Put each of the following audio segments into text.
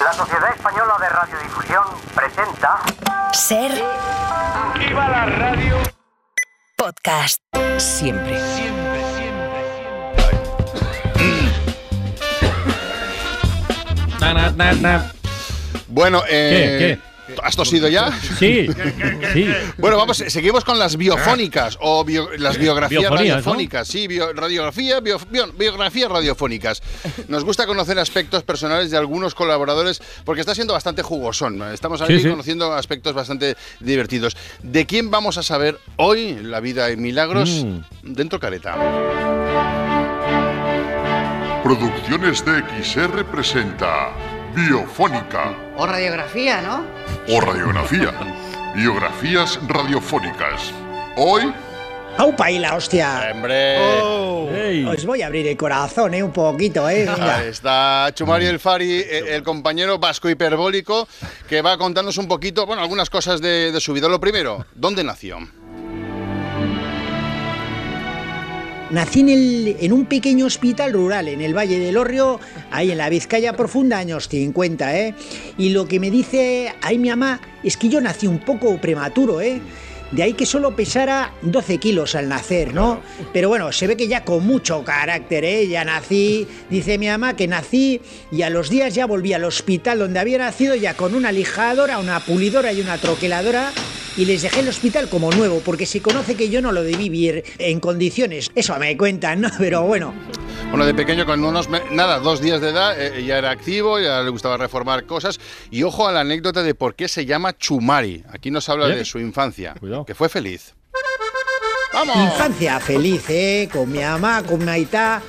La Sociedad Española de Radiodifusión presenta Ser ¡Viva la radio! podcast. Siempre. Siempre, Na, na, na, na. Bueno, eh, ¿Qué, ¿has tosido ya? Sí, sí. Bueno, vamos, seguimos con las biofónicas o bio- las biografías Biofonías, radiofónicas. Sí, bio- radiografía, bio- bio- biografías radiofónicas. Nos gusta conocer aspectos personales de algunos colaboradores porque está siendo bastante jugosón. Estamos aquí Sí, sí. conociendo aspectos bastante divertidos. ¿De quién vamos a saber hoy en la vida en milagros? Mm. Dentro careta. Producciones de XR presenta Biofónica O radiografía, ¿no? o Radiografía. Biografías radiofónicas. Hoy, ¡Aupa y la hostia! ¡Hombre! Ey. Os voy a abrir el corazón, ¿eh? Un poquito, ¿eh? Venga. Ahí está Chumari El Fari, eh, el compañero vasco hiperbólico, que va a contarnos un poquito, bueno, algunas cosas de, de su vida. Lo primero, ¿dónde nació? Nací en, el- en un pequeño hospital rural en el Valle del Orrio, ahí en la Vizcaya Profunda, años 50, ¿eh? Y lo que me dice ahí mi mamá es que yo nací un poco prematuro, ¿eh? De ahí que solo pesara 12 kilos al nacer, ¿no? Pero bueno, se ve que ya con mucho carácter, ¿eh? Ya nací, dice mi mamá que nací y a los días ya volví al hospital donde había nacido ya con una lijadora, una pulidora y una troqueladora y les dejé el hospital como nuevo porque se conoce que yo no lo debí vivir en condiciones. Eso me cuentan, ¿no? Pero bueno, Bueno, de pequeño, con unos, nada, dos días de edad, eh, ya era activo, ya le gustaba reformar cosas. Y ojo a la anécdota de por qué se llama Chumari. Aquí nos habla ¿Eh? de su infancia, Cuidado. que fue feliz. ¡Vamos! infancia feliz, ¿eh? Con mi mamá, con mi aitá,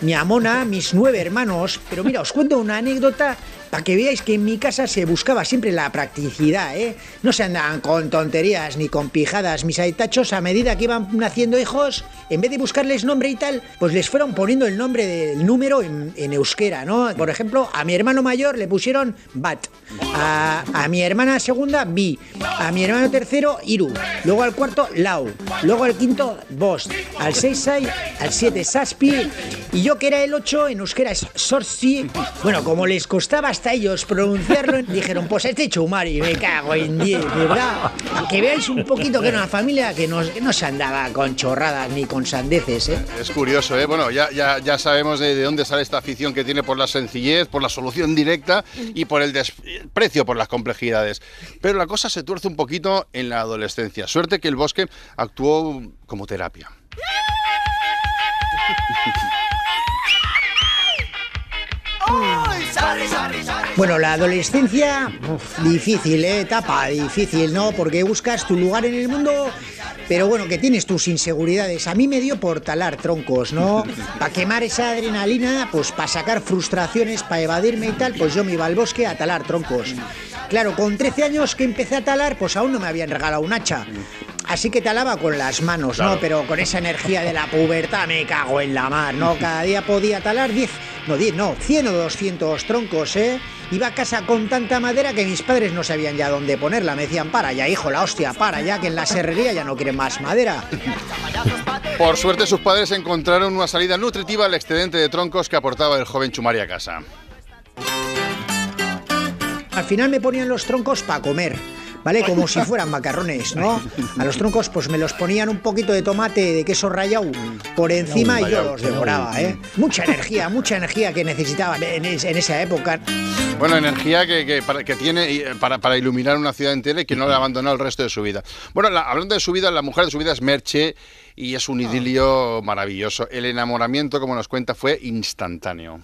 mi amona, mis nueve hermanos. Pero mira, os cuento una anécdota para que veáis que en mi casa se buscaba siempre la practicidad, ¿eh? No se andaban con tonterías ni con pijadas. Mis aitachos, a medida que iban naciendo hijos, en vez de buscarles nombre y tal, pues les fueron poniendo el nombre del número en, en euskera, ¿no? Por ejemplo, a mi hermano mayor le pusieron Bat, a, a mi hermana segunda Bi, a mi hermano tercero Iru, luego al cuarto Lau, luego al quinto Bost, al seis Sai, al siete Saspi, y yo que era el ocho en euskera es Sorsi. Bueno, como les costaba hasta ellos pronunciarlo, dijeron, pues este Chumari, me cago en 10, ¿verdad? Que veáis un poquito que era una familia que no, que no se andaba con chorradas ni con sandeces, ¿eh? Es curioso, ¿eh? Bueno, ya, ya, ya sabemos de, de dónde sale esta afición que tiene por la sencillez, por la solución directa y por el desprecio por las complejidades. Pero la cosa se tuerce un poquito en la adolescencia. Suerte que el bosque actuó como terapia. Bueno, la adolescencia, uf, difícil, ¿eh? etapa difícil, ¿no? Porque buscas tu lugar en el mundo, pero bueno, que tienes tus inseguridades. A mí me dio por talar troncos, ¿no? Para quemar esa adrenalina, pues para sacar frustraciones, para evadirme y tal, pues yo me iba al bosque a talar troncos. Claro, con 13 años que empecé a talar, pues aún no me habían regalado un hacha. Así que talaba con las manos, ¿no? Pero con esa energía de la pubertad me cago en la mar, ¿no? Cada día podía talar 10, no 10, no, 100 o 200 troncos, ¿eh? Iba a casa con tanta madera que mis padres no sabían ya dónde ponerla. Me decían, para ya, hijo, la hostia, para ya, que en la serrería ya no quieren más madera. Por suerte sus padres encontraron una salida nutritiva al excedente de troncos que aportaba el joven Chumari a casa. Al final me ponían los troncos para comer. ¿Vale? Como si fueran macarrones, ¿no? A los troncos pues me los ponían un poquito de tomate, de queso rallado por encima y yo los devoraba, ¿eh? Mucha energía, mucha energía que necesitaba en, es- en esa época. Bueno, energía que, que para- que tiene eh, para, para iluminar una ciudad entera y que no le abandonó el resto de su vida. Bueno, la- hablando de su vida, la mujer de su vida es Merche y es un idilio maravilloso. El enamoramiento, como nos cuenta, fue instantáneo.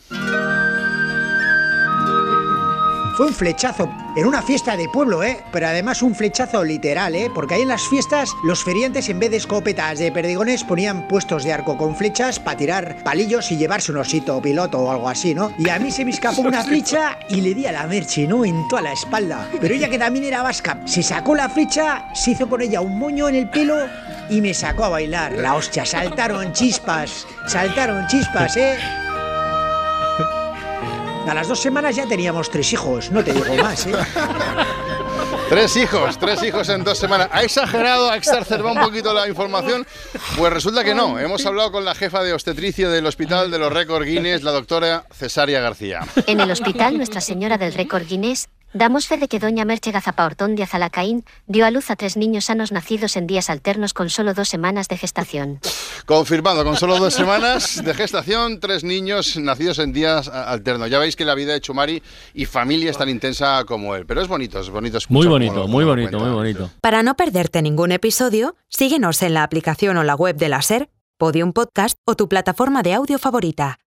Un flechazo en una fiesta de pueblo, ¿eh? Pero además un flechazo literal, ¿eh? Porque ahí en las fiestas los feriantes en vez de escopetas de perdigones ponían puestos de arco con flechas para tirar palillos y llevarse un osito piloto o algo así, ¿no? Y a mí se me escapó una flecha y le di a la merche, ¿no? En toda la espalda. Pero ella que también era vasca, se sacó la flecha, se hizo con ella un moño en el pelo y me sacó a bailar. La hostia, saltaron chispas, saltaron chispas, ¿eh? A las dos semanas ya teníamos tres hijos, no te digo más, ¿eh? Tres hijos, tres hijos en dos semanas. ¿Ha exagerado, ha exacerbado un poquito la información? Pues resulta que no. Hemos hablado con la jefa de obstetricia del Hospital de los Récord Guinness, la doctora Cesaria García. En el hospital Nuestra Señora del Récord Guinness Damos fe de que doña Merche Gazapaortón de Azalacaín dio a luz a tres niños sanos nacidos en días alternos con solo dos semanas de gestación. Confirmado, con solo dos semanas de gestación, tres niños nacidos en días alternos. Ya veis que la vida de Chumari y familia es tan intensa como él. Pero es bonito, es bonito escuchar Muy bonito, lo- muy bonito, cuenta. muy bonito. Para no perderte ningún episodio, síguenos en la aplicación o la web de la SER, Podium Podcast o tu plataforma de audio favorita.